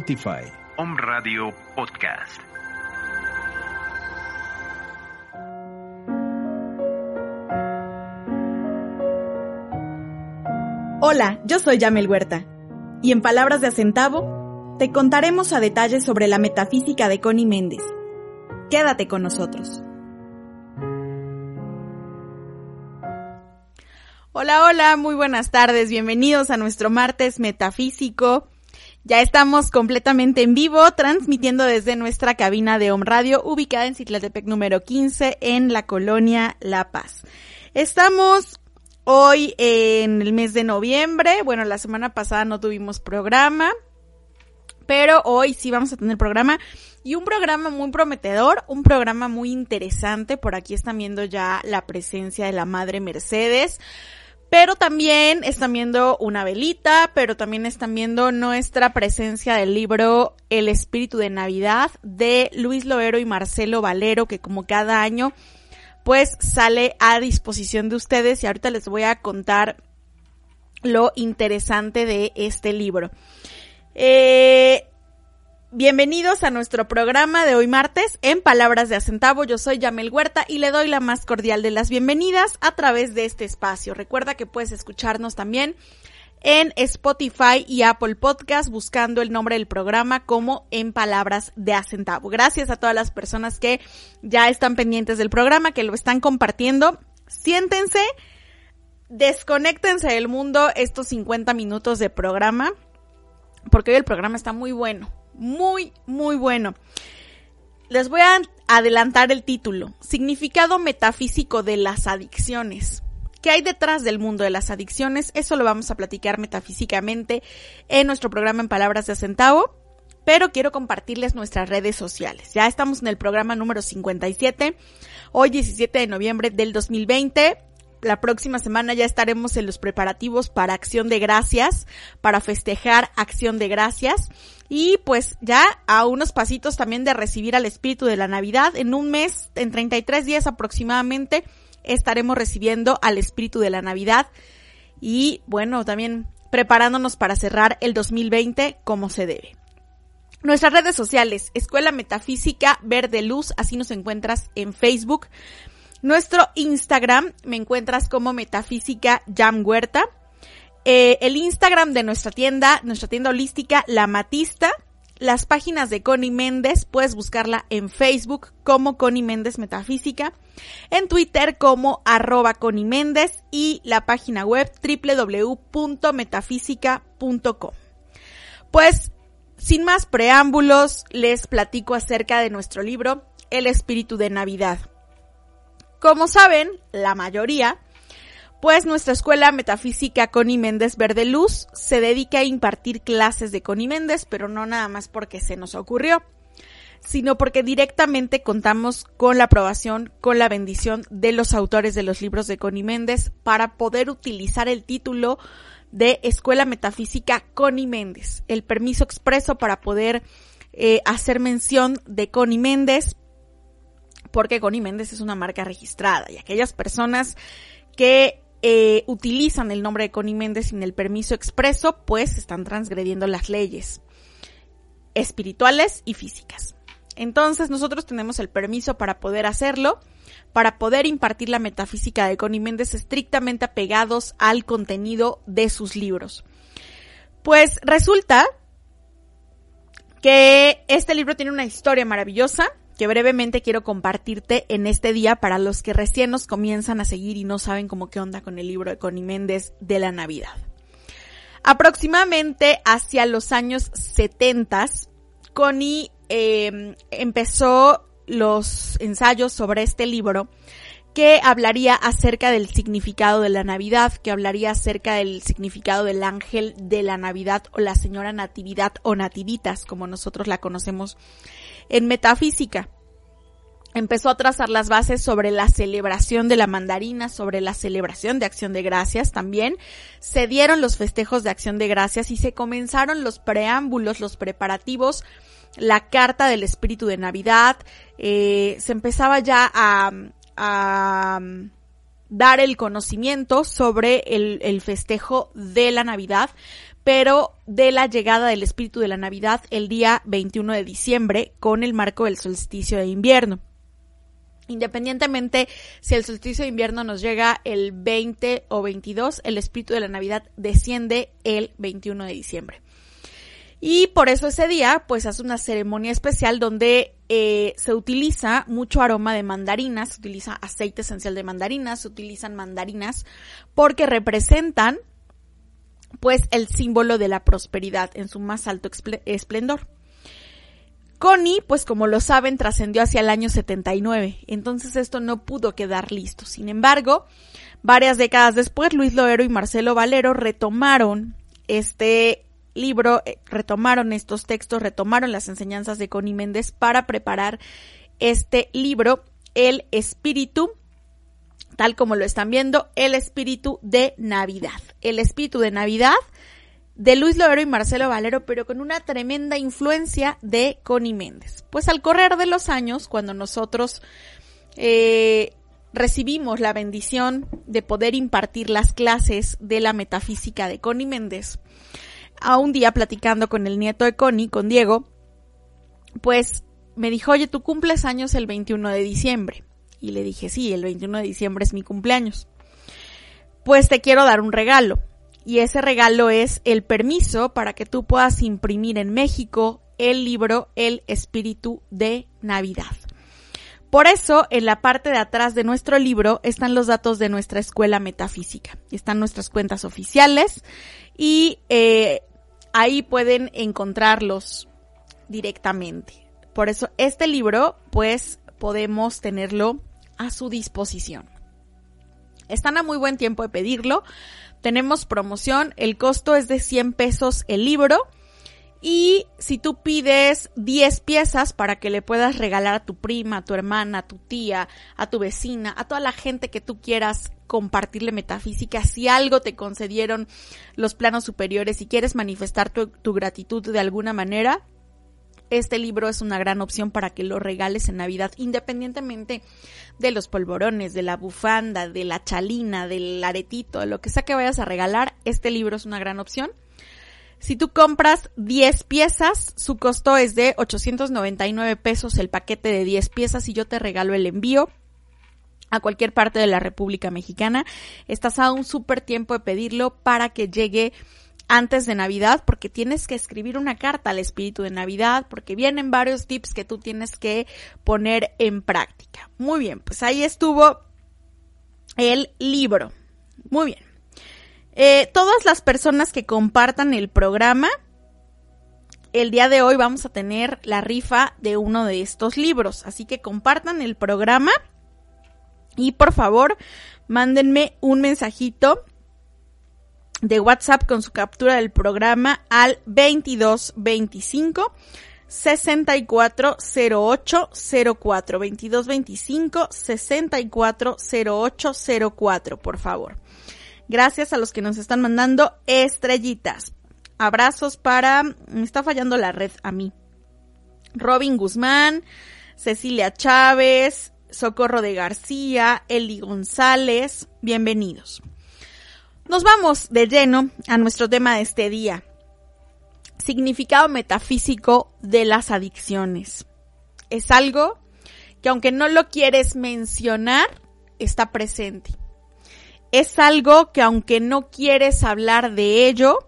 Spotify. Om Radio Podcast. Hola, yo soy Yamel Huerta. Y en palabras de Acentavo, te contaremos a detalle sobre la metafísica de Connie Méndez. Quédate con nosotros. Hola, hola, muy buenas tardes, bienvenidos a nuestro martes metafísico. Ya estamos completamente en vivo, transmitiendo desde nuestra cabina de Home Radio, ubicada en Citlatepec número 15, en la colonia La Paz. Estamos hoy en el mes de noviembre. Bueno, la semana pasada no tuvimos programa, pero hoy sí vamos a tener programa y un programa muy prometedor, un programa muy interesante. Por aquí están viendo ya la presencia de la Madre Mercedes. Pero también están viendo una velita, pero también están viendo nuestra presencia del libro El Espíritu de Navidad de Luis Loero y Marcelo Valero, que como cada año pues sale a disposición de ustedes y ahorita les voy a contar lo interesante de este libro. Eh, Bienvenidos a nuestro programa de hoy martes en Palabras de Acentavo. Yo soy Yamel Huerta y le doy la más cordial de las bienvenidas a través de este espacio. Recuerda que puedes escucharnos también en Spotify y Apple Podcast buscando el nombre del programa como en Palabras de Acentavo. Gracias a todas las personas que ya están pendientes del programa, que lo están compartiendo. Siéntense, desconéctense del mundo estos 50 minutos de programa porque hoy el programa está muy bueno muy, muy bueno. Les voy a adelantar el título. Significado metafísico de las adicciones. ¿Qué hay detrás del mundo de las adicciones? Eso lo vamos a platicar metafísicamente en nuestro programa en Palabras de Centavo. Pero quiero compartirles nuestras redes sociales. Ya estamos en el programa número 57, hoy 17 de noviembre del 2020 la próxima semana ya estaremos en los preparativos para Acción de Gracias, para festejar Acción de Gracias. Y pues ya a unos pasitos también de recibir al espíritu de la Navidad. En un mes, en 33 días aproximadamente, estaremos recibiendo al espíritu de la Navidad. Y bueno, también preparándonos para cerrar el 2020 como se debe. Nuestras redes sociales, Escuela Metafísica Verde Luz, así nos encuentras en Facebook. Nuestro Instagram me encuentras como Metafísica Jam Huerta. Eh, el Instagram de nuestra tienda, nuestra tienda holística La Matista. Las páginas de Connie Méndez, puedes buscarla en Facebook como Connie Méndez Metafísica, en Twitter como arroba Connie Méndez y la página web www.metafísica.com. Pues, sin más preámbulos, les platico acerca de nuestro libro El Espíritu de Navidad. Como saben, la mayoría, pues nuestra escuela metafísica Connie Méndez Verde Luz se dedica a impartir clases de Connie Méndez, pero no nada más porque se nos ocurrió, sino porque directamente contamos con la aprobación, con la bendición de los autores de los libros de Connie Méndez para poder utilizar el título de Escuela Metafísica Connie Méndez, el permiso expreso para poder eh, hacer mención de Connie Méndez, porque Connie Méndez es una marca registrada y aquellas personas que eh, utilizan el nombre de Connie Méndez sin el permiso expreso, pues están transgrediendo las leyes espirituales y físicas. Entonces nosotros tenemos el permiso para poder hacerlo, para poder impartir la metafísica de Connie Méndez estrictamente apegados al contenido de sus libros. Pues resulta que este libro tiene una historia maravillosa, que brevemente quiero compartirte en este día para los que recién nos comienzan a seguir y no saben cómo qué onda con el libro de Connie Méndez de la Navidad. Aproximadamente hacia los años 70, Connie em, empezó los ensayos sobre este libro que hablaría acerca del significado de la Navidad, que hablaría acerca del significado del ángel de la Navidad o la señora Natividad o Nativitas, como nosotros la conocemos en metafísica. Empezó a trazar las bases sobre la celebración de la mandarina, sobre la celebración de acción de gracias también. Se dieron los festejos de acción de gracias y se comenzaron los preámbulos, los preparativos, la carta del espíritu de Navidad. Eh, se empezaba ya a, a dar el conocimiento sobre el, el, festejo de la Navidad, pero de la llegada del espíritu de la Navidad el día 21 de diciembre con el marco del solsticio de invierno. Independientemente si el solsticio de invierno nos llega el 20 o 22, el espíritu de la Navidad desciende el 21 de diciembre. Y por eso ese día, pues hace una ceremonia especial donde eh, se utiliza mucho aroma de mandarinas, se utiliza aceite esencial de mandarinas, se utilizan mandarinas porque representan pues el símbolo de la prosperidad en su más alto esplendor. Connie, pues como lo saben, trascendió hacia el año 79, entonces esto no pudo quedar listo. Sin embargo, varias décadas después, Luis Loero y Marcelo Valero retomaron este libro, eh, retomaron estos textos, retomaron las enseñanzas de Connie Méndez para preparar este libro, El Espíritu, tal como lo están viendo, El Espíritu de Navidad. El Espíritu de Navidad de Luis Loero y Marcelo Valero, pero con una tremenda influencia de Connie Méndez. Pues al correr de los años, cuando nosotros eh, recibimos la bendición de poder impartir las clases de la metafísica de Connie Méndez, a un día platicando con el nieto de Connie, con Diego, pues me dijo, oye, tú cumples años el 21 de diciembre. Y le dije, sí, el 21 de diciembre es mi cumpleaños. Pues te quiero dar un regalo. Y ese regalo es el permiso para que tú puedas imprimir en México el libro El Espíritu de Navidad. Por eso, en la parte de atrás de nuestro libro están los datos de nuestra escuela metafísica. Están nuestras cuentas oficiales y eh, ahí pueden encontrarlos directamente. Por eso este libro, pues podemos tenerlo a su disposición. Están a muy buen tiempo de pedirlo. Tenemos promoción, el costo es de 100 pesos el libro. Y si tú pides 10 piezas para que le puedas regalar a tu prima, a tu hermana, a tu tía, a tu vecina, a toda la gente que tú quieras compartirle metafísica, si algo te concedieron los planos superiores y quieres manifestar tu, tu gratitud de alguna manera, este libro es una gran opción para que lo regales en Navidad, independientemente de los polvorones, de la bufanda, de la chalina, del aretito, lo que sea que vayas a regalar, este libro es una gran opción. Si tú compras 10 piezas, su costo es de 899 pesos el paquete de 10 piezas y yo te regalo el envío a cualquier parte de la República Mexicana. Estás a un súper tiempo de pedirlo para que llegue antes de Navidad porque tienes que escribir una carta al espíritu de Navidad porque vienen varios tips que tú tienes que poner en práctica. Muy bien, pues ahí estuvo el libro. Muy bien. Eh, todas las personas que compartan el programa, el día de hoy vamos a tener la rifa de uno de estos libros. Así que compartan el programa y por favor mándenme un mensajito de WhatsApp con su captura del programa al 2225 640804 2225 640804 por favor. Gracias a los que nos están mandando estrellitas. Abrazos para... Me está fallando la red a mí. Robin Guzmán, Cecilia Chávez, Socorro de García, Eli González, bienvenidos. Nos vamos de lleno a nuestro tema de este día. Significado metafísico de las adicciones. Es algo que aunque no lo quieres mencionar, está presente es algo que aunque no quieres hablar de ello,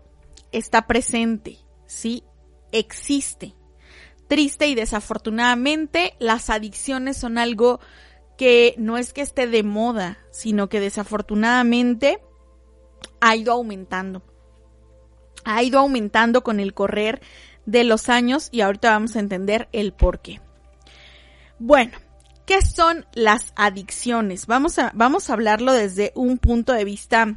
está presente, ¿sí? Existe. Triste y desafortunadamente, las adicciones son algo que no es que esté de moda, sino que desafortunadamente ha ido aumentando. Ha ido aumentando con el correr de los años y ahorita vamos a entender el por qué. Bueno, ¿Qué son las adicciones? Vamos a, vamos a hablarlo desde un punto de vista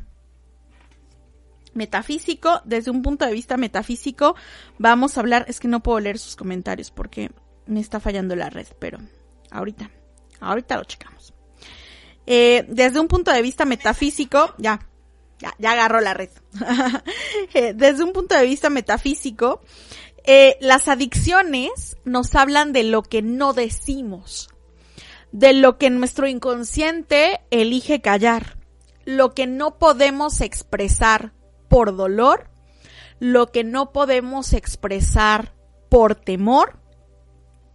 metafísico. Desde un punto de vista metafísico, vamos a hablar. Es que no puedo leer sus comentarios porque me está fallando la red, pero ahorita, ahorita lo checamos. Eh, desde un punto de vista metafísico, ya, ya, ya agarró la red. Eh, desde un punto de vista metafísico, eh, las adicciones nos hablan de lo que no decimos de lo que nuestro inconsciente elige callar, lo que no podemos expresar por dolor, lo que no podemos expresar por temor,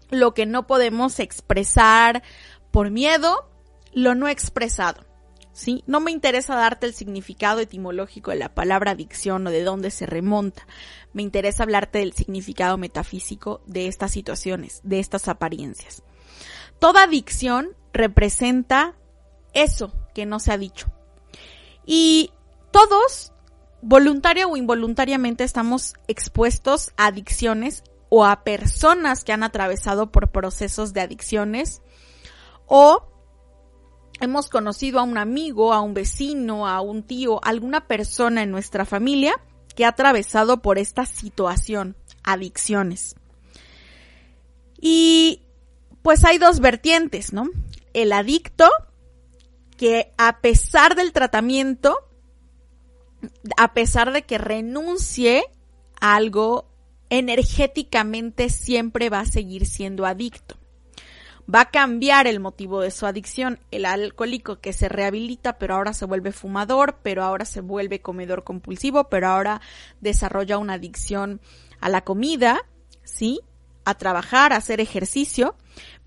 lo que no podemos expresar por miedo, lo no expresado. No me interesa darte el significado etimológico de la palabra adicción o de dónde se remonta. Me interesa hablarte del significado metafísico de estas situaciones, de estas apariencias. Toda adicción representa eso que no se ha dicho. Y todos, voluntaria o involuntariamente, estamos expuestos a adicciones o a personas que han atravesado por procesos de adicciones o hemos conocido a un amigo, a un vecino, a un tío, alguna persona en nuestra familia que ha atravesado por esta situación, adicciones. Y pues hay dos vertientes, ¿no? El adicto, que a pesar del tratamiento, a pesar de que renuncie a algo, energéticamente siempre va a seguir siendo adicto va a cambiar el motivo de su adicción. El alcohólico que se rehabilita, pero ahora se vuelve fumador, pero ahora se vuelve comedor compulsivo, pero ahora desarrolla una adicción a la comida, ¿sí? A trabajar, a hacer ejercicio.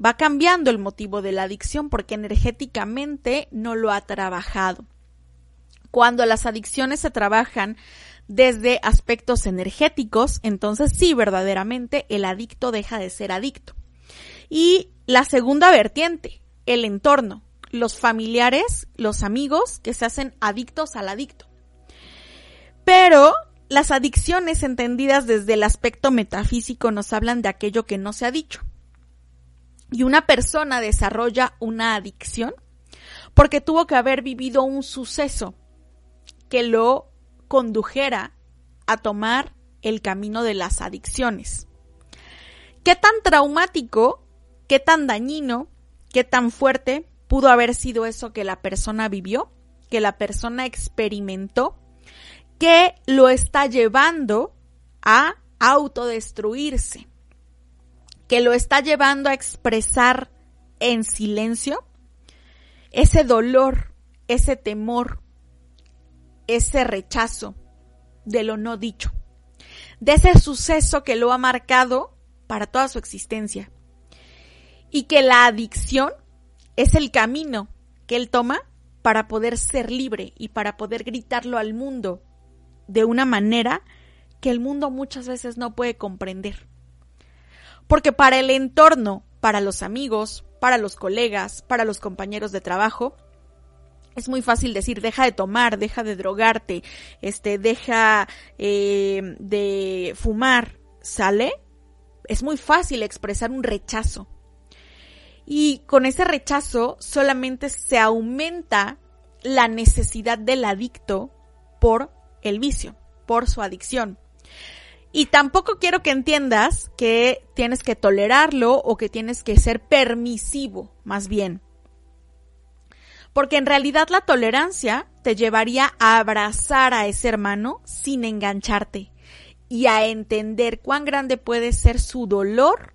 Va cambiando el motivo de la adicción porque energéticamente no lo ha trabajado. Cuando las adicciones se trabajan desde aspectos energéticos, entonces sí, verdaderamente el adicto deja de ser adicto. Y la segunda vertiente, el entorno, los familiares, los amigos que se hacen adictos al adicto. Pero las adicciones entendidas desde el aspecto metafísico nos hablan de aquello que no se ha dicho. Y una persona desarrolla una adicción porque tuvo que haber vivido un suceso que lo condujera a tomar el camino de las adicciones. ¿Qué tan traumático qué tan dañino, qué tan fuerte pudo haber sido eso que la persona vivió, que la persona experimentó, que lo está llevando a autodestruirse, que lo está llevando a expresar en silencio ese dolor, ese temor, ese rechazo de lo no dicho, de ese suceso que lo ha marcado para toda su existencia y que la adicción es el camino que él toma para poder ser libre y para poder gritarlo al mundo de una manera que el mundo muchas veces no puede comprender. Porque para el entorno, para los amigos, para los colegas, para los compañeros de trabajo, es muy fácil decir, deja de tomar, deja de drogarte, este, deja eh, de fumar, ¿sale? Es muy fácil expresar un rechazo. Y con ese rechazo solamente se aumenta la necesidad del adicto por el vicio, por su adicción. Y tampoco quiero que entiendas que tienes que tolerarlo o que tienes que ser permisivo, más bien. Porque en realidad la tolerancia te llevaría a abrazar a ese hermano sin engancharte y a entender cuán grande puede ser su dolor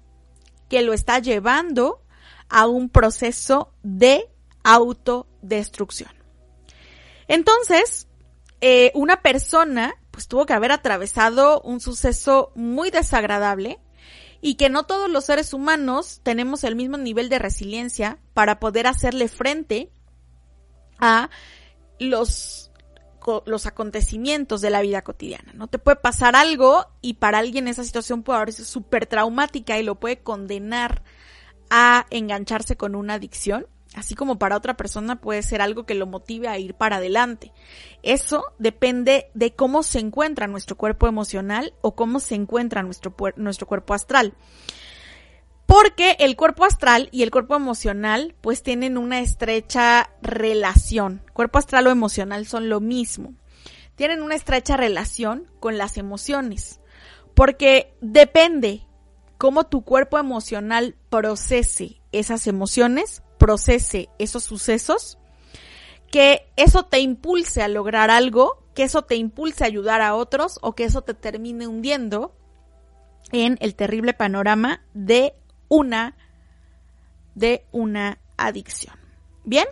que lo está llevando a un proceso de autodestrucción. Entonces, eh, una persona pues tuvo que haber atravesado un suceso muy desagradable y que no todos los seres humanos tenemos el mismo nivel de resiliencia para poder hacerle frente a los, los acontecimientos de la vida cotidiana. No te puede pasar algo y para alguien esa situación puede haber sido súper traumática y lo puede condenar a engancharse con una adicción, así como para otra persona puede ser algo que lo motive a ir para adelante. Eso depende de cómo se encuentra nuestro cuerpo emocional o cómo se encuentra nuestro, nuestro cuerpo astral. Porque el cuerpo astral y el cuerpo emocional pues tienen una estrecha relación. Cuerpo astral o emocional son lo mismo. Tienen una estrecha relación con las emociones. Porque depende cómo tu cuerpo emocional procese esas emociones, procese esos sucesos, que eso te impulse a lograr algo, que eso te impulse a ayudar a otros o que eso te termine hundiendo en el terrible panorama de una de una adicción. Bien,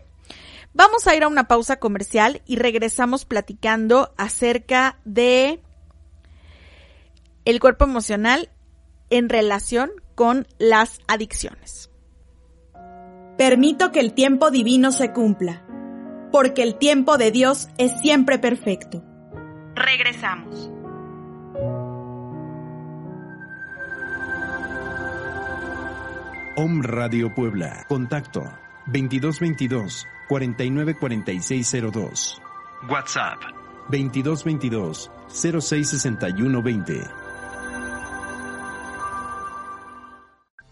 vamos a ir a una pausa comercial y regresamos platicando acerca de el cuerpo emocional en relación con las adicciones. Permito que el tiempo divino se cumpla, porque el tiempo de Dios es siempre perfecto. Regresamos. Om Radio Puebla. Contacto 2222 494602. WhatsApp 2222 066120.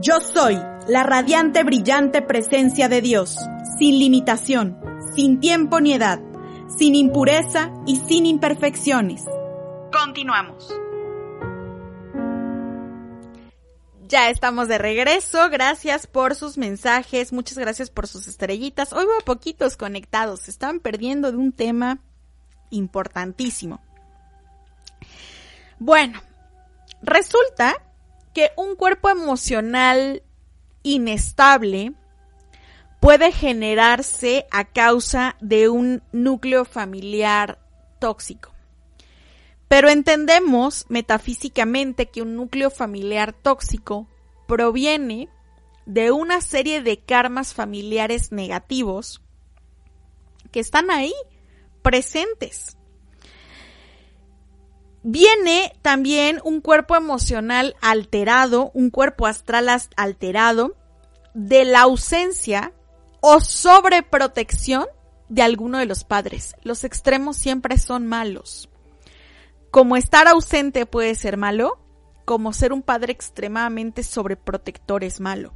Yo soy la radiante, brillante presencia de Dios, sin limitación, sin tiempo ni edad, sin impureza y sin imperfecciones. Continuamos. Ya estamos de regreso. Gracias por sus mensajes. Muchas gracias por sus estrellitas. Hoy veo poquitos conectados. Se están perdiendo de un tema importantísimo. Bueno, resulta que un cuerpo emocional inestable puede generarse a causa de un núcleo familiar tóxico. Pero entendemos metafísicamente que un núcleo familiar tóxico proviene de una serie de karmas familiares negativos que están ahí presentes Viene también un cuerpo emocional alterado, un cuerpo astral alterado de la ausencia o sobreprotección de alguno de los padres. Los extremos siempre son malos. Como estar ausente puede ser malo, como ser un padre extremadamente sobreprotector es malo.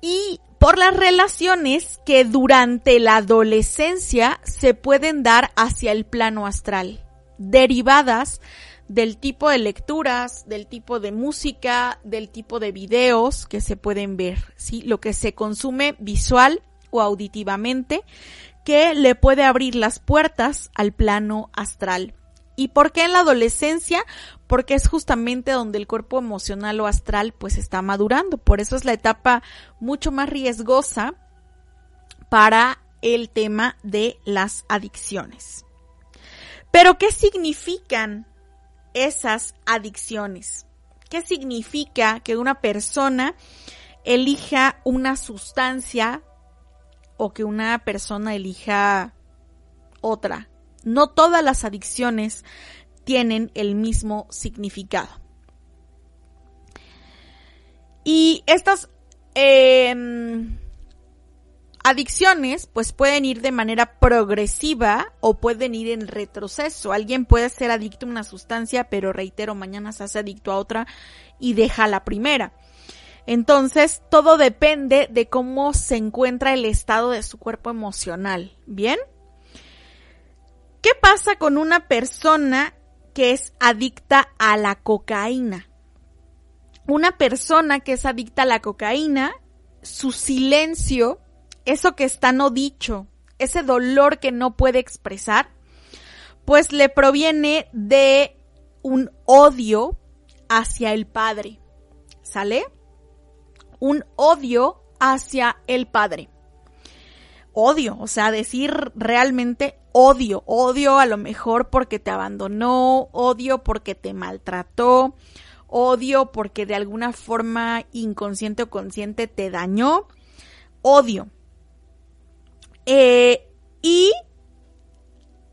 Y por las relaciones que durante la adolescencia se pueden dar hacia el plano astral derivadas del tipo de lecturas, del tipo de música, del tipo de videos que se pueden ver, ¿sí? Lo que se consume visual o auditivamente que le puede abrir las puertas al plano astral. ¿Y por qué en la adolescencia? Porque es justamente donde el cuerpo emocional o astral pues está madurando. Por eso es la etapa mucho más riesgosa para el tema de las adicciones. Pero ¿qué significan esas adicciones? ¿Qué significa que una persona elija una sustancia o que una persona elija otra? No todas las adicciones tienen el mismo significado. Y estas eh, Adicciones pues pueden ir de manera progresiva o pueden ir en retroceso. Alguien puede ser adicto a una sustancia, pero reitero, mañana se hace adicto a otra y deja la primera. Entonces, todo depende de cómo se encuentra el estado de su cuerpo emocional. ¿Bien? ¿Qué pasa con una persona que es adicta a la cocaína? Una persona que es adicta a la cocaína, su silencio eso que está no dicho, ese dolor que no puede expresar, pues le proviene de un odio hacia el Padre. ¿Sale? Un odio hacia el Padre. Odio, o sea, decir realmente odio, odio a lo mejor porque te abandonó, odio porque te maltrató, odio porque de alguna forma inconsciente o consciente te dañó, odio. Eh, y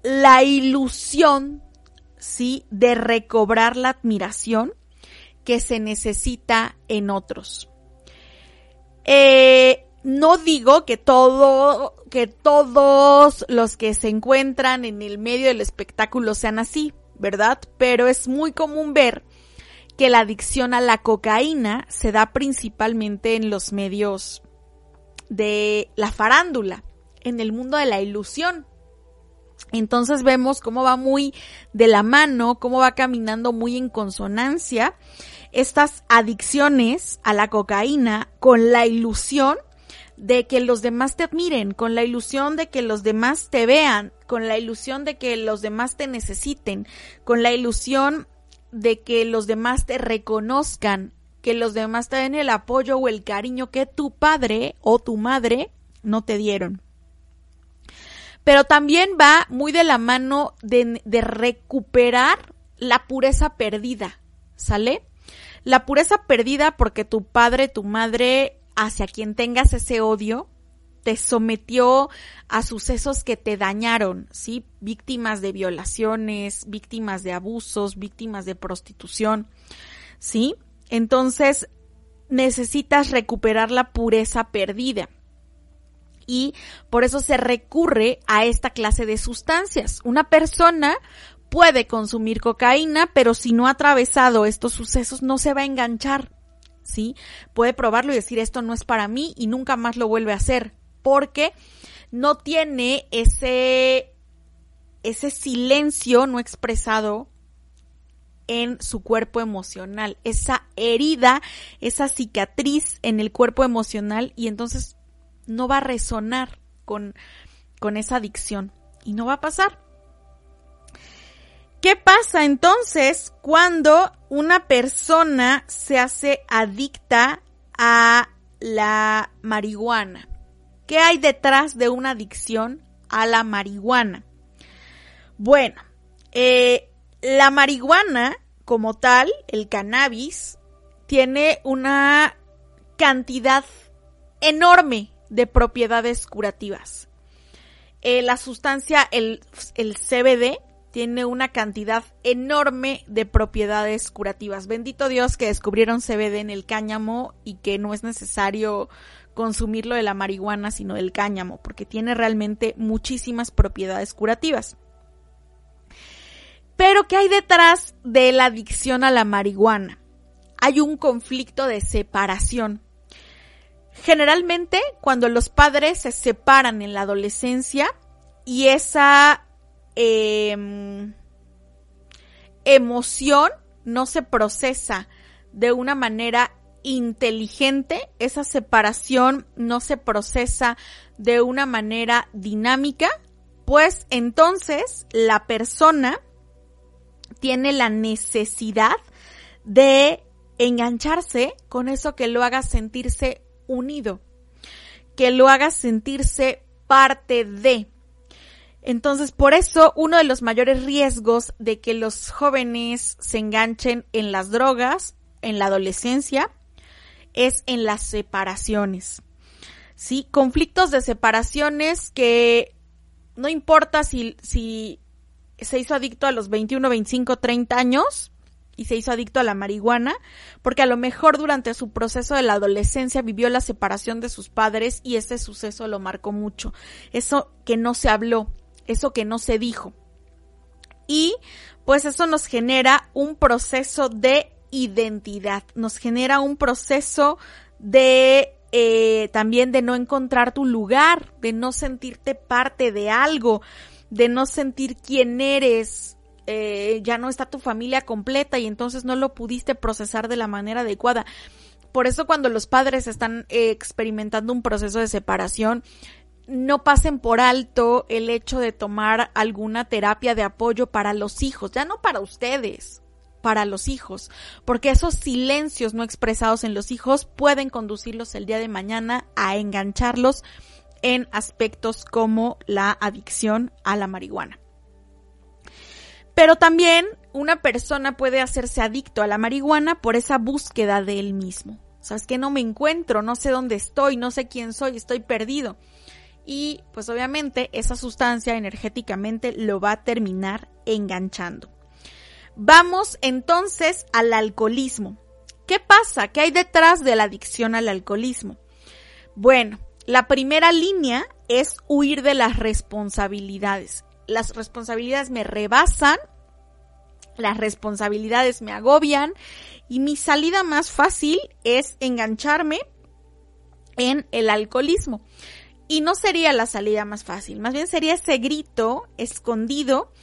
la ilusión, ¿sí? De recobrar la admiración que se necesita en otros. Eh, no digo que todo, que todos los que se encuentran en el medio del espectáculo sean así, ¿verdad? Pero es muy común ver que la adicción a la cocaína se da principalmente en los medios de la farándula en el mundo de la ilusión. Entonces vemos cómo va muy de la mano, cómo va caminando muy en consonancia estas adicciones a la cocaína con la ilusión de que los demás te admiren, con la ilusión de que los demás te vean, con la ilusión de que los demás te necesiten, con la ilusión de que los demás te reconozcan, que los demás te den el apoyo o el cariño que tu padre o tu madre no te dieron. Pero también va muy de la mano de, de recuperar la pureza perdida, ¿sale? La pureza perdida porque tu padre, tu madre, hacia quien tengas ese odio, te sometió a sucesos que te dañaron, ¿sí? Víctimas de violaciones, víctimas de abusos, víctimas de prostitución, ¿sí? Entonces, necesitas recuperar la pureza perdida. Y por eso se recurre a esta clase de sustancias. Una persona puede consumir cocaína, pero si no ha atravesado estos sucesos no se va a enganchar, ¿sí? Puede probarlo y decir esto no es para mí y nunca más lo vuelve a hacer, porque no tiene ese, ese silencio no expresado en su cuerpo emocional, esa herida, esa cicatriz en el cuerpo emocional y entonces no va a resonar con, con esa adicción y no va a pasar. ¿Qué pasa entonces cuando una persona se hace adicta a la marihuana? ¿Qué hay detrás de una adicción a la marihuana? Bueno, eh, la marihuana como tal, el cannabis, tiene una cantidad enorme de propiedades curativas. Eh, la sustancia, el, el CBD, tiene una cantidad enorme de propiedades curativas. Bendito Dios que descubrieron CBD en el cáñamo y que no es necesario consumirlo de la marihuana, sino del cáñamo, porque tiene realmente muchísimas propiedades curativas. Pero ¿qué hay detrás de la adicción a la marihuana? Hay un conflicto de separación. Generalmente, cuando los padres se separan en la adolescencia y esa Em, emoción no se procesa de una manera inteligente, esa separación no se procesa de una manera dinámica, pues entonces la persona tiene la necesidad de engancharse con eso que lo haga sentirse unido, que lo haga sentirse parte de. Entonces, por eso, uno de los mayores riesgos de que los jóvenes se enganchen en las drogas, en la adolescencia, es en las separaciones. ¿Sí? Conflictos de separaciones que no importa si, si se hizo adicto a los 21, 25, 30 años y se hizo adicto a la marihuana, porque a lo mejor durante su proceso de la adolescencia vivió la separación de sus padres y ese suceso lo marcó mucho. Eso que no se habló, eso que no se dijo. Y pues eso nos genera un proceso de identidad, nos genera un proceso de eh, también de no encontrar tu lugar, de no sentirte parte de algo, de no sentir quién eres, eh, ya no está tu familia completa y entonces no lo pudiste procesar de la manera adecuada. Por eso cuando los padres están eh, experimentando un proceso de separación, no pasen por alto el hecho de tomar alguna terapia de apoyo para los hijos, ya no para ustedes, para los hijos, porque esos silencios no expresados en los hijos pueden conducirlos el día de mañana a engancharlos en aspectos como la adicción a la marihuana. Pero también una persona puede hacerse adicto a la marihuana por esa búsqueda de él mismo. O sea, es que no me encuentro, no sé dónde estoy, no sé quién soy, estoy perdido y pues obviamente esa sustancia energéticamente lo va a terminar enganchando. Vamos entonces al alcoholismo. ¿Qué pasa? ¿Qué hay detrás de la adicción al alcoholismo? Bueno, la primera línea es huir de las responsabilidades. Las responsabilidades me rebasan, las responsabilidades me agobian y mi salida más fácil es engancharme en el alcoholismo. Y no sería la salida más fácil, más bien sería ese grito escondido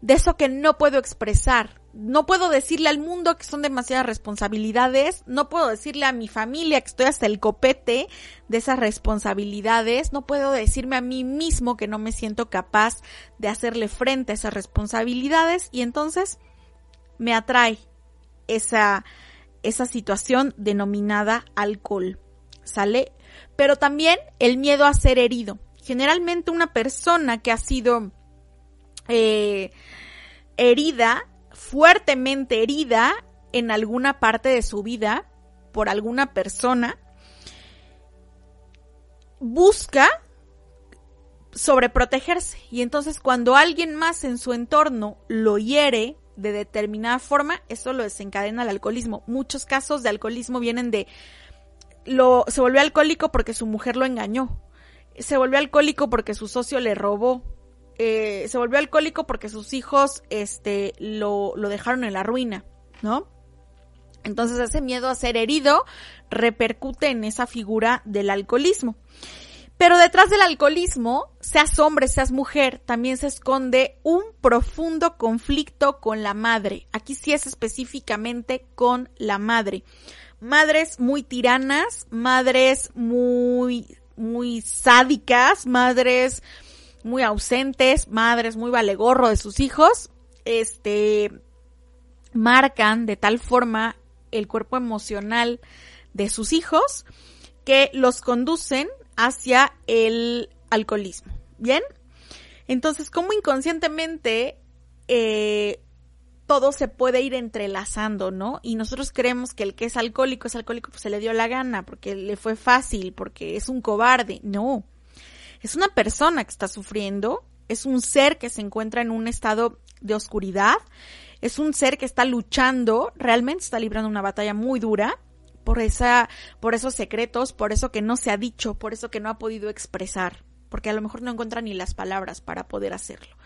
de eso que no puedo expresar. No puedo decirle al mundo que son demasiadas responsabilidades, no puedo decirle a mi familia que estoy hasta el copete de esas responsabilidades, no puedo decirme a mí mismo que no me siento capaz de hacerle frente a esas responsabilidades y entonces me atrae esa, esa situación denominada alcohol. ¿Sale? Pero también el miedo a ser herido. Generalmente una persona que ha sido eh, herida, fuertemente herida en alguna parte de su vida por alguna persona, busca sobreprotegerse. Y entonces cuando alguien más en su entorno lo hiere de determinada forma, eso lo desencadena el alcoholismo. Muchos casos de alcoholismo vienen de lo se volvió alcohólico porque su mujer lo engañó. Se volvió alcohólico porque su socio le robó. Eh, se volvió alcohólico porque sus hijos este, lo, lo dejaron en la ruina, ¿no? Entonces ese miedo a ser herido repercute en esa figura del alcoholismo. Pero detrás del alcoholismo, seas hombre, seas mujer, también se esconde un profundo conflicto con la madre. Aquí sí es específicamente con la madre. Madres muy tiranas, madres muy, muy sádicas, madres muy ausentes, madres muy valegorro de sus hijos, este, marcan de tal forma el cuerpo emocional de sus hijos que los conducen hacia el alcoholismo. ¿Bien? Entonces, como inconscientemente eh, todo se puede ir entrelazando, ¿no? Y nosotros creemos que el que es alcohólico es alcohólico, pues se le dio la gana, porque le fue fácil, porque es un cobarde. No, es una persona que está sufriendo, es un ser que se encuentra en un estado de oscuridad, es un ser que está luchando, realmente está librando una batalla muy dura por esa, por esos secretos, por eso que no se ha dicho, por eso que no ha podido expresar, porque a lo mejor no encuentra ni las palabras para poder hacerlo.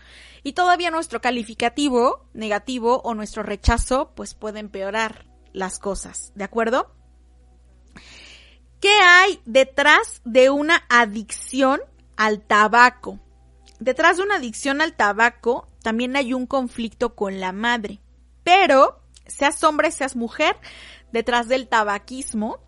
Y todavía nuestro calificativo negativo o nuestro rechazo, pues puede empeorar las cosas, ¿de acuerdo? ¿Qué hay detrás de una adicción al tabaco. Detrás de una adicción al tabaco también hay un conflicto con la madre. Pero, seas hombre, seas mujer, detrás del tabaquismo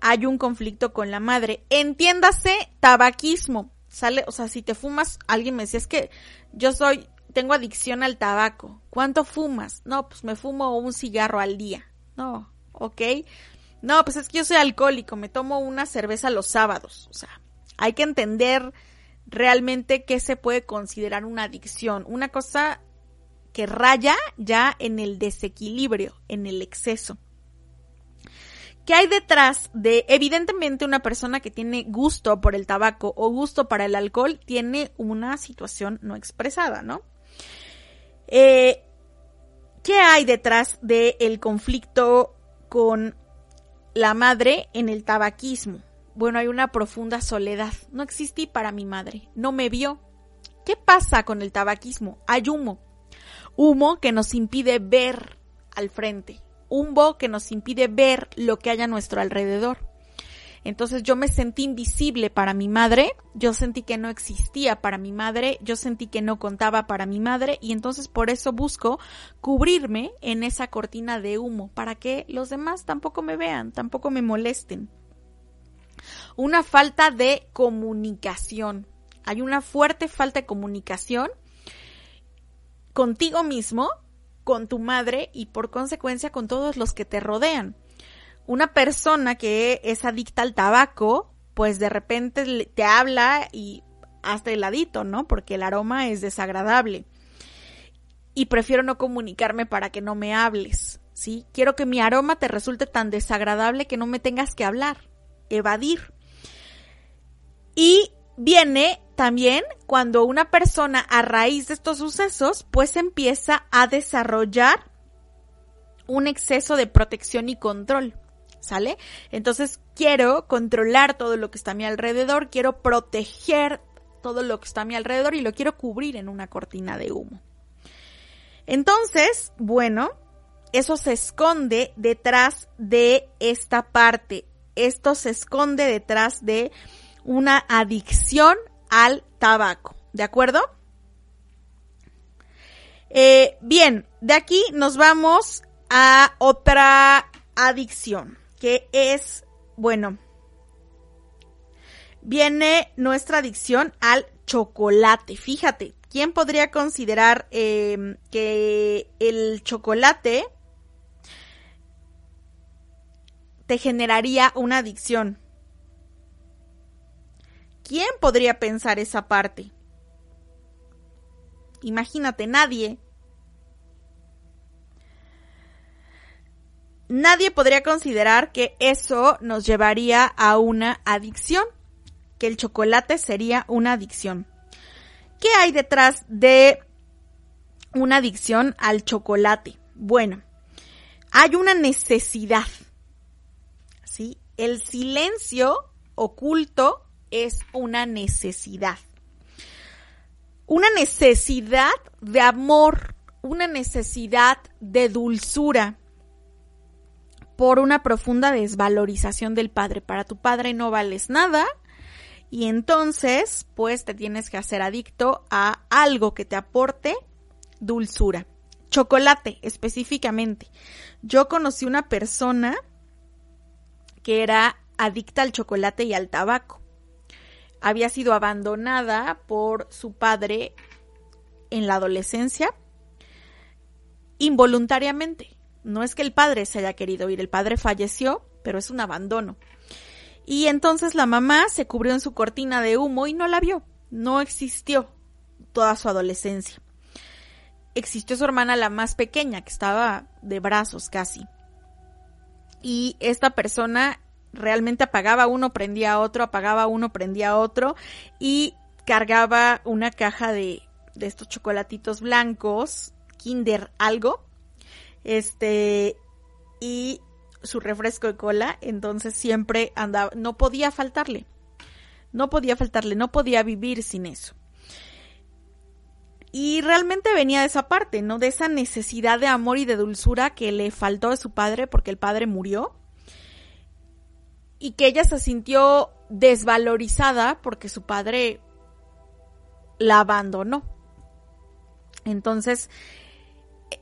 hay un conflicto con la madre. Entiéndase tabaquismo. Sale, o sea, si te fumas, alguien me decía, es que yo soy, tengo adicción al tabaco. ¿Cuánto fumas? No, pues me fumo un cigarro al día. No, ok. No, pues es que yo soy alcohólico, me tomo una cerveza los sábados. O sea, hay que entender realmente qué se puede considerar una adicción. Una cosa que raya ya en el desequilibrio, en el exceso. ¿Qué hay detrás de, evidentemente, una persona que tiene gusto por el tabaco o gusto para el alcohol tiene una situación no expresada, ¿no? Eh, ¿Qué hay detrás del conflicto con la madre en el tabaquismo? Bueno, hay una profunda soledad. No existí para mi madre. No me vio. ¿Qué pasa con el tabaquismo? Hay humo. Humo que nos impide ver al frente. Humo que nos impide ver lo que hay a nuestro alrededor. Entonces yo me sentí invisible para mi madre, yo sentí que no existía para mi madre, yo sentí que no contaba para mi madre y entonces por eso busco cubrirme en esa cortina de humo para que los demás tampoco me vean, tampoco me molesten una falta de comunicación. Hay una fuerte falta de comunicación contigo mismo, con tu madre y por consecuencia con todos los que te rodean. Una persona que es adicta al tabaco, pues de repente te habla y hasta el ladito, ¿no? Porque el aroma es desagradable. Y prefiero no comunicarme para que no me hables, ¿sí? Quiero que mi aroma te resulte tan desagradable que no me tengas que hablar, evadir. Y viene también cuando una persona a raíz de estos sucesos pues empieza a desarrollar un exceso de protección y control. ¿Sale? Entonces quiero controlar todo lo que está a mi alrededor, quiero proteger todo lo que está a mi alrededor y lo quiero cubrir en una cortina de humo. Entonces, bueno, eso se esconde detrás de esta parte. Esto se esconde detrás de una adicción al tabaco. ¿De acuerdo? Eh, bien, de aquí nos vamos a otra adicción, que es, bueno, viene nuestra adicción al chocolate. Fíjate, ¿quién podría considerar em, que el chocolate te generaría una adicción? ¿Quién podría pensar esa parte? Imagínate, nadie. Nadie podría considerar que eso nos llevaría a una adicción, que el chocolate sería una adicción. ¿Qué hay detrás de una adicción al chocolate? Bueno, hay una necesidad. ¿Sí? El silencio oculto es una necesidad. Una necesidad de amor, una necesidad de dulzura por una profunda desvalorización del padre. Para tu padre no vales nada y entonces pues te tienes que hacer adicto a algo que te aporte dulzura. Chocolate específicamente. Yo conocí una persona que era adicta al chocolate y al tabaco había sido abandonada por su padre en la adolescencia involuntariamente. No es que el padre se haya querido ir, el padre falleció, pero es un abandono. Y entonces la mamá se cubrió en su cortina de humo y no la vio, no existió toda su adolescencia. Existió su hermana la más pequeña, que estaba de brazos casi. Y esta persona realmente apagaba uno, prendía otro, apagaba uno, prendía otro y cargaba una caja de, de estos chocolatitos blancos, Kinder algo, este, y su refresco de cola, entonces siempre andaba, no podía faltarle, no podía faltarle, no podía vivir sin eso. Y realmente venía de esa parte, ¿no? De esa necesidad de amor y de dulzura que le faltó a su padre porque el padre murió y que ella se sintió desvalorizada porque su padre la abandonó. Entonces,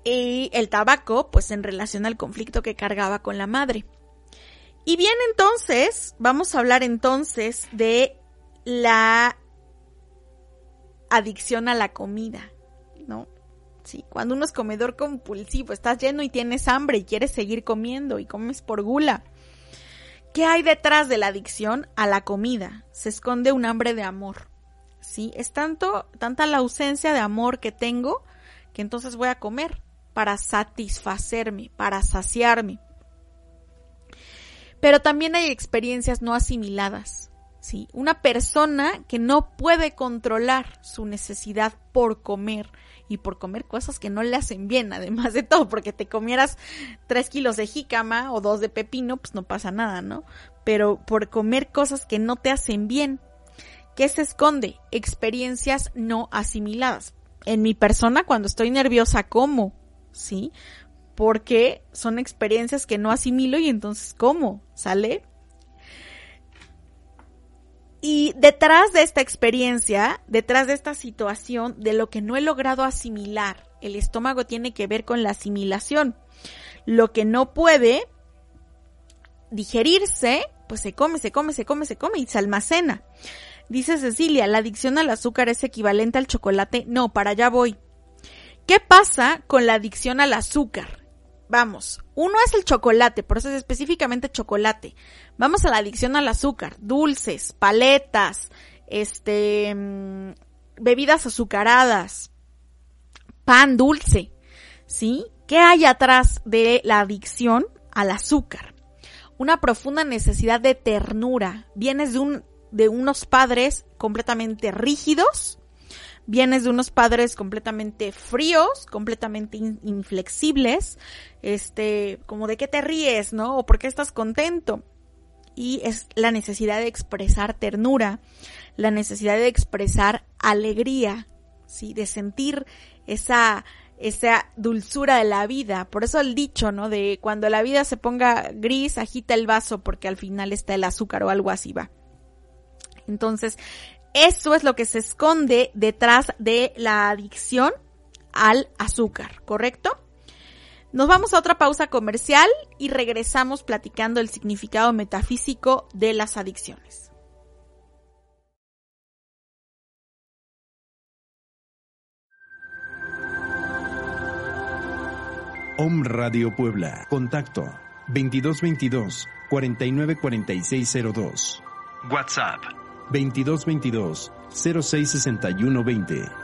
y el tabaco, pues en relación al conflicto que cargaba con la madre. Y bien, entonces, vamos a hablar entonces de la adicción a la comida, ¿no? Sí, cuando uno es comedor compulsivo, estás lleno y tienes hambre y quieres seguir comiendo y comes por gula. ¿Qué hay detrás de la adicción a la comida? Se esconde un hambre de amor. ¿Sí? Es tanto, tanta la ausencia de amor que tengo que entonces voy a comer para satisfacerme, para saciarme. Pero también hay experiencias no asimiladas. ¿sí? Una persona que no puede controlar su necesidad por comer y por comer cosas que no le hacen bien, además de todo, porque te comieras tres kilos de jícama o dos de pepino, pues no pasa nada, ¿no? Pero por comer cosas que no te hacen bien, ¿qué se esconde? Experiencias no asimiladas. En mi persona, cuando estoy nerviosa, como, ¿sí? Porque son experiencias que no asimilo y entonces como, ¿sale? Y detrás de esta experiencia, detrás de esta situación, de lo que no he logrado asimilar, el estómago tiene que ver con la asimilación. Lo que no puede digerirse, pues se come, se come, se come, se come y se almacena. Dice Cecilia, la adicción al azúcar es equivalente al chocolate. No, para allá voy. ¿Qué pasa con la adicción al azúcar? Vamos, uno es el chocolate, por eso es específicamente chocolate. Vamos a la adicción al azúcar, dulces, paletas, este, mm, bebidas azucaradas, pan dulce, ¿sí? ¿Qué hay atrás de la adicción al azúcar? Una profunda necesidad de ternura. Vienes de un, de unos padres completamente rígidos, vienes de unos padres completamente fríos, completamente inflexibles, este, como de qué te ríes, ¿no? O por qué estás contento. Y es la necesidad de expresar ternura, la necesidad de expresar alegría, ¿sí? De sentir esa, esa dulzura de la vida. Por eso el dicho, ¿no? De cuando la vida se ponga gris, agita el vaso porque al final está el azúcar o algo así va. Entonces, eso es lo que se esconde detrás de la adicción al azúcar, ¿correcto? Nos vamos a otra pausa comercial y regresamos platicando el significado metafísico de las adicciones. Om Radio Puebla. Contacto 2222 494602. WhatsApp 2222 066120.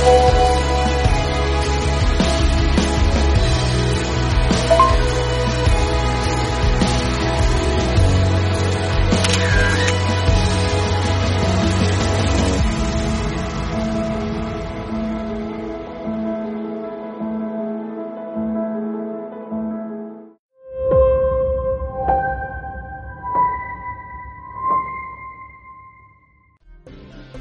Thank you.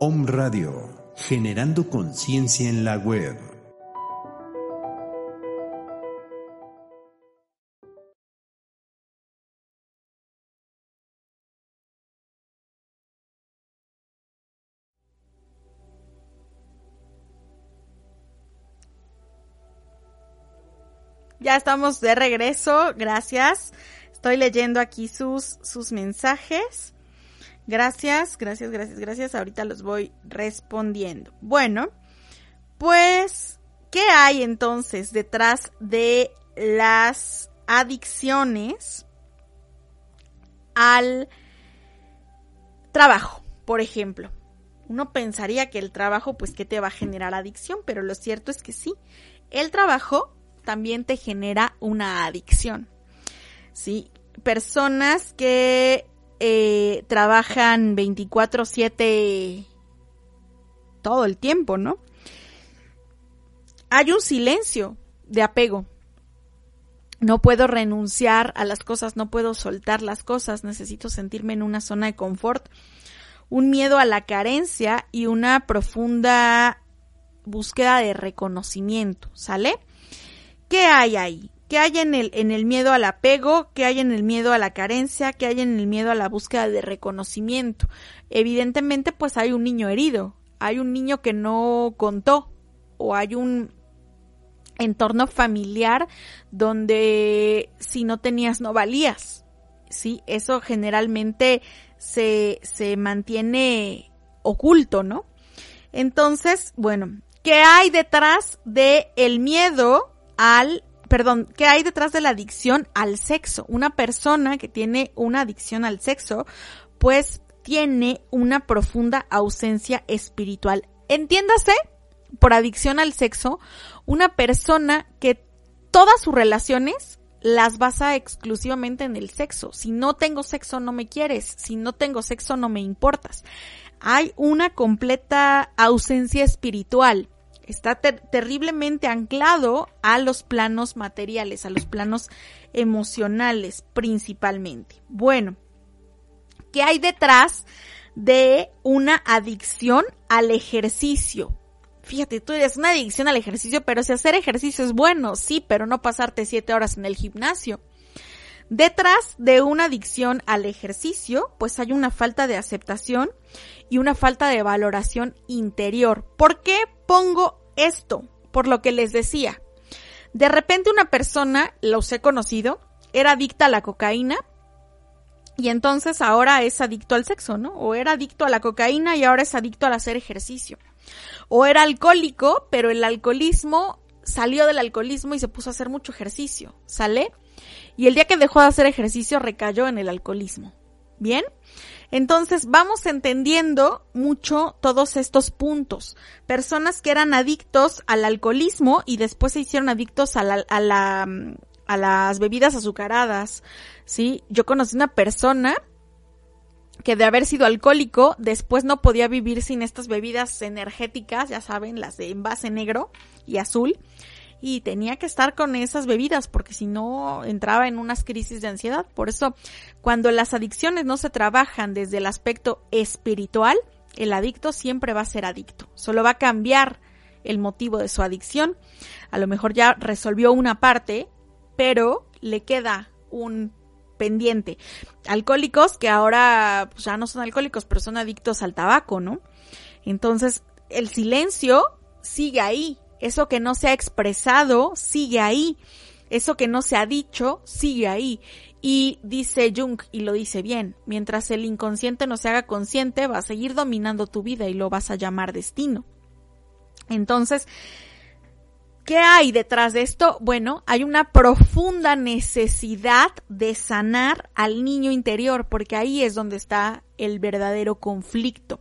Om Radio, generando conciencia en la web. Ya estamos de regreso, gracias. Estoy leyendo aquí sus, sus mensajes. Gracias, gracias, gracias, gracias. Ahorita los voy respondiendo. Bueno, pues, ¿qué hay entonces detrás de las adicciones al trabajo, por ejemplo? Uno pensaría que el trabajo, pues, que te va a generar adicción, pero lo cierto es que sí. El trabajo también te genera una adicción. Sí, personas que eh, trabajan 24/7 todo el tiempo, ¿no? Hay un silencio de apego. No puedo renunciar a las cosas, no puedo soltar las cosas, necesito sentirme en una zona de confort. Un miedo a la carencia y una profunda búsqueda de reconocimiento, ¿sale? ¿Qué hay ahí? ¿Qué hay en el, en el miedo al apego? ¿Qué hay en el miedo a la carencia? ¿Qué hay en el miedo a la búsqueda de reconocimiento? Evidentemente, pues hay un niño herido, hay un niño que no contó o hay un entorno familiar donde si no tenías no valías. Sí, eso generalmente se, se mantiene oculto, ¿no? Entonces, bueno, ¿qué hay detrás de el miedo al perdón, ¿qué hay detrás de la adicción al sexo? Una persona que tiene una adicción al sexo, pues tiene una profunda ausencia espiritual. Entiéndase, por adicción al sexo, una persona que todas sus relaciones las basa exclusivamente en el sexo. Si no tengo sexo, no me quieres. Si no tengo sexo, no me importas. Hay una completa ausencia espiritual está terriblemente anclado a los planos materiales, a los planos emocionales principalmente. Bueno, ¿qué hay detrás de una adicción al ejercicio? Fíjate, tú eres una adicción al ejercicio, pero si hacer ejercicio es bueno, sí, pero no pasarte siete horas en el gimnasio. Detrás de una adicción al ejercicio, pues hay una falta de aceptación y una falta de valoración interior. ¿Por qué pongo esto? por lo que les decía. De repente una persona, los he conocido, era adicta a la cocaína y entonces ahora es adicto al sexo, ¿no? O era adicto a la cocaína y ahora es adicto al hacer ejercicio. O era alcohólico, pero el alcoholismo salió del alcoholismo y se puso a hacer mucho ejercicio, ¿sale? Y el día que dejó de hacer ejercicio recayó en el alcoholismo. ¿Bien? Entonces vamos entendiendo mucho todos estos puntos. Personas que eran adictos al alcoholismo y después se hicieron adictos a, la, a, la, a las bebidas azucaradas. ¿Sí? Yo conocí una persona que de haber sido alcohólico, después no podía vivir sin estas bebidas energéticas, ya saben, las de envase negro y azul, y tenía que estar con esas bebidas porque si no entraba en unas crisis de ansiedad. Por eso, cuando las adicciones no se trabajan desde el aspecto espiritual, el adicto siempre va a ser adicto, solo va a cambiar el motivo de su adicción. A lo mejor ya resolvió una parte, pero le queda un pendiente. Alcohólicos que ahora pues, ya no son alcohólicos, pero son adictos al tabaco, ¿no? Entonces, el silencio sigue ahí. Eso que no se ha expresado sigue ahí. Eso que no se ha dicho sigue ahí. Y dice Jung, y lo dice bien, mientras el inconsciente no se haga consciente, va a seguir dominando tu vida y lo vas a llamar destino. Entonces, ¿Qué hay detrás de esto? Bueno, hay una profunda necesidad de sanar al niño interior, porque ahí es donde está el verdadero conflicto.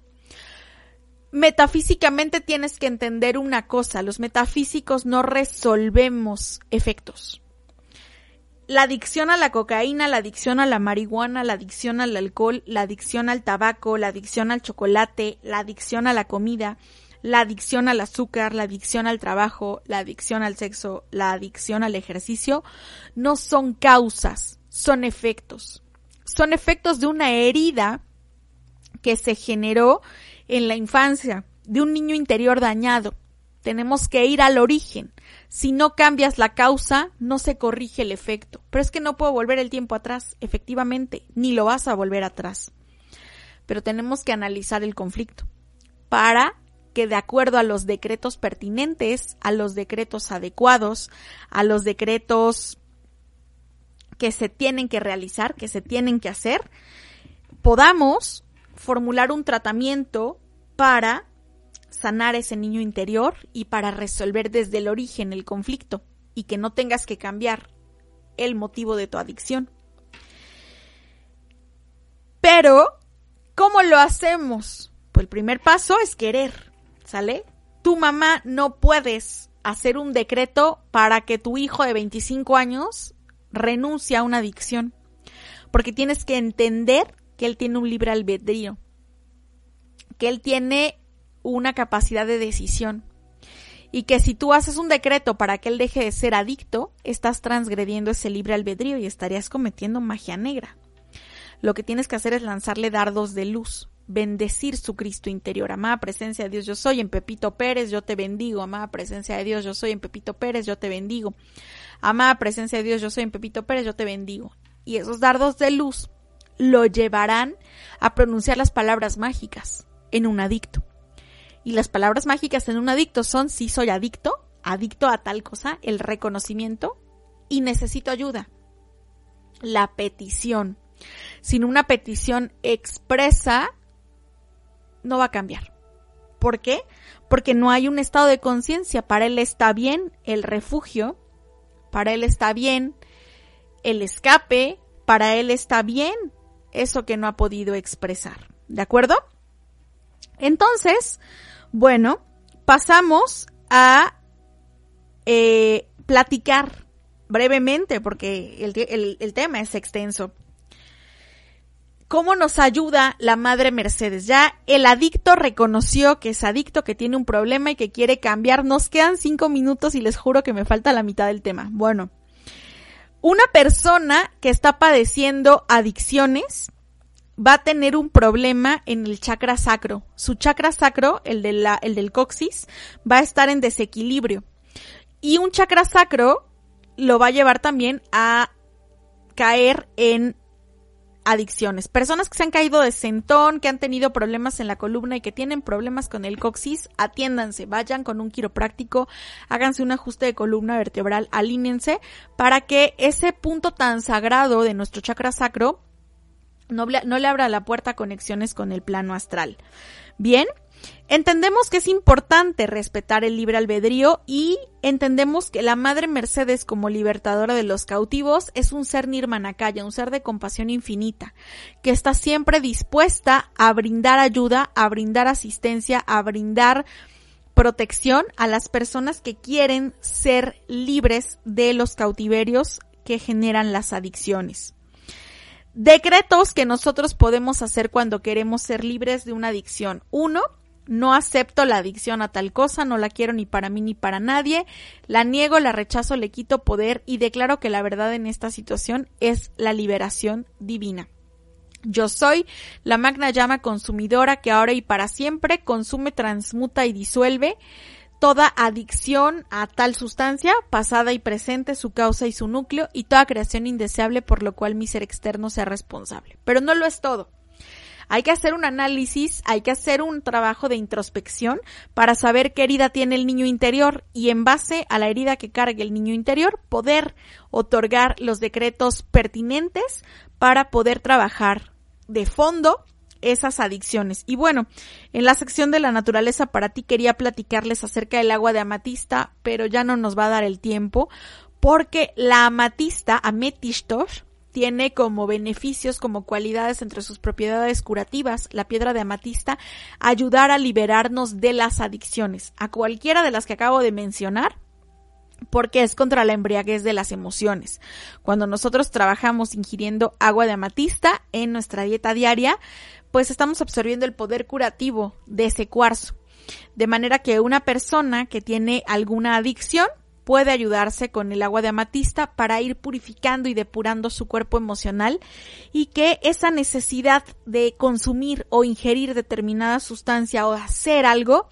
Metafísicamente tienes que entender una cosa, los metafísicos no resolvemos efectos. La adicción a la cocaína, la adicción a la marihuana, la adicción al alcohol, la adicción al tabaco, la adicción al chocolate, la adicción a la comida, la adicción al azúcar, la adicción al trabajo, la adicción al sexo, la adicción al ejercicio, no son causas, son efectos. Son efectos de una herida que se generó en la infancia, de un niño interior dañado. Tenemos que ir al origen. Si no cambias la causa, no se corrige el efecto. Pero es que no puedo volver el tiempo atrás, efectivamente, ni lo vas a volver atrás. Pero tenemos que analizar el conflicto para que de acuerdo a los decretos pertinentes, a los decretos adecuados, a los decretos que se tienen que realizar, que se tienen que hacer, podamos formular un tratamiento para sanar ese niño interior y para resolver desde el origen el conflicto y que no tengas que cambiar el motivo de tu adicción. Pero, ¿cómo lo hacemos? Pues el primer paso es querer. ¿sale? Tu mamá no puedes hacer un decreto para que tu hijo de 25 años renuncie a una adicción, porque tienes que entender que él tiene un libre albedrío, que él tiene una capacidad de decisión y que si tú haces un decreto para que él deje de ser adicto, estás transgrediendo ese libre albedrío y estarías cometiendo magia negra. Lo que tienes que hacer es lanzarle dardos de luz bendecir su Cristo interior. Amada presencia de Dios, yo soy en Pepito Pérez, yo te bendigo. Amada presencia de Dios, yo soy en Pepito Pérez, yo te bendigo. Amada presencia de Dios, yo soy en Pepito Pérez, yo te bendigo. Y esos dardos de luz lo llevarán a pronunciar las palabras mágicas en un adicto. Y las palabras mágicas en un adicto son si soy adicto, adicto a tal cosa, el reconocimiento y necesito ayuda. La petición. Sin una petición expresa, no va a cambiar. ¿Por qué? Porque no hay un estado de conciencia. Para él está bien el refugio, para él está bien el escape, para él está bien eso que no ha podido expresar. ¿De acuerdo? Entonces, bueno, pasamos a eh, platicar brevemente, porque el, el tema es extenso cómo nos ayuda la Madre Mercedes. Ya el adicto reconoció que es adicto, que tiene un problema y que quiere cambiar. Nos quedan cinco minutos y les juro que me falta la mitad del tema. Bueno, una persona que está padeciendo adicciones va a tener un problema en el chakra sacro. Su chakra sacro, el, del coxis, va a estar en desequilibrio. Y un chakra sacro lo va a llevar también a caer en adicciones. Personas que se han caído de sentón, que han tenido problemas en la columna y que tienen problemas con el coxis, atiéndanse, vayan con un quiropráctico, háganse un ajuste de columna vertebral, alínense para que ese punto tan sagrado de nuestro chakra sacro no, no le abra la puerta a conexiones con el plano astral. Bien, Entendemos que es importante respetar el libre albedrío y entendemos que la Madre Mercedes como libertadora de los cautivos es un ser nirmanakaya, un ser de compasión infinita, que está siempre dispuesta a brindar ayuda, a brindar asistencia, a brindar protección a las personas que quieren ser libres de los cautiverios que generan las adicciones. Decretos que nosotros podemos hacer cuando queremos ser libres de una adicción. Uno, no acepto la adicción a tal cosa, no la quiero ni para mí ni para nadie, la niego, la rechazo, le quito poder y declaro que la verdad en esta situación es la liberación divina. Yo soy la magna llama consumidora que ahora y para siempre consume, transmuta y disuelve toda adicción a tal sustancia, pasada y presente, su causa y su núcleo, y toda creación indeseable por lo cual mi ser externo sea responsable. Pero no lo es todo. Hay que hacer un análisis, hay que hacer un trabajo de introspección para saber qué herida tiene el niño interior y en base a la herida que cargue el niño interior poder otorgar los decretos pertinentes para poder trabajar de fondo esas adicciones. Y bueno, en la sección de la naturaleza para ti quería platicarles acerca del agua de amatista, pero ya no nos va a dar el tiempo porque la amatista, ametishtos, tiene como beneficios, como cualidades entre sus propiedades curativas, la piedra de amatista, ayudar a liberarnos de las adicciones, a cualquiera de las que acabo de mencionar, porque es contra la embriaguez de las emociones. Cuando nosotros trabajamos ingiriendo agua de amatista en nuestra dieta diaria, pues estamos absorbiendo el poder curativo de ese cuarzo. De manera que una persona que tiene alguna adicción puede ayudarse con el agua de amatista para ir purificando y depurando su cuerpo emocional y que esa necesidad de consumir o ingerir determinada sustancia o hacer algo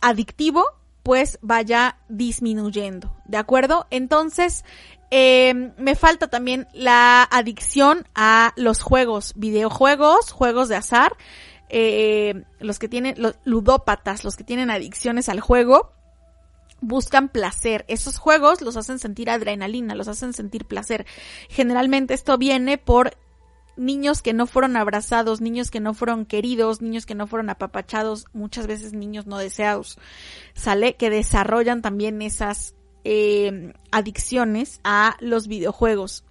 adictivo pues vaya disminuyendo, ¿de acuerdo? Entonces, eh, me falta también la adicción a los juegos, videojuegos, juegos de azar, eh, los que tienen, los ludópatas, los que tienen adicciones al juego, buscan placer. Esos juegos los hacen sentir adrenalina, los hacen sentir placer. Generalmente esto viene por niños que no fueron abrazados, niños que no fueron queridos, niños que no fueron apapachados, muchas veces niños no deseados. Sale que desarrollan también esas eh, adicciones a los videojuegos.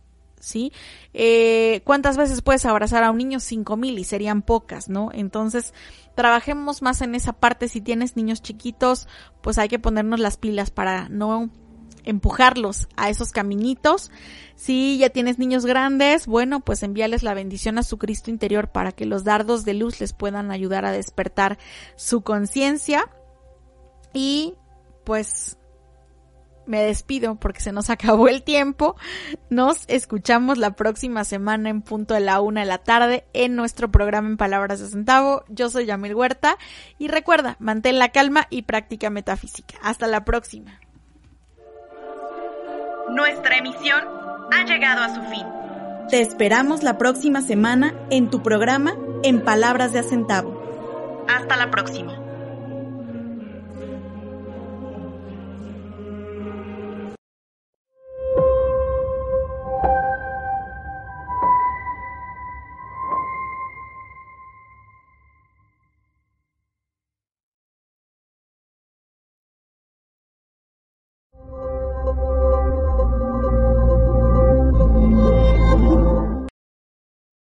¿sí? Eh, ¿Cuántas veces puedes abrazar a un niño? Cinco mil y serían pocas, ¿no? Entonces, trabajemos más en esa parte. Si tienes niños chiquitos, pues hay que ponernos las pilas para no empujarlos a esos caminitos. Si ya tienes niños grandes, bueno, pues envíales la bendición a su Cristo interior para que los dardos de luz les puedan ayudar a despertar su conciencia. Y pues me despido porque se nos acabó el tiempo. Nos escuchamos la próxima semana en punto de la una de la tarde en nuestro programa en Palabras de Centavo. Yo soy Yamil Huerta y recuerda, mantén la calma y práctica metafísica. Hasta la próxima. Nuestra emisión ha llegado a su fin. Te esperamos la próxima semana en tu programa En Palabras de Centavo. Hasta la próxima.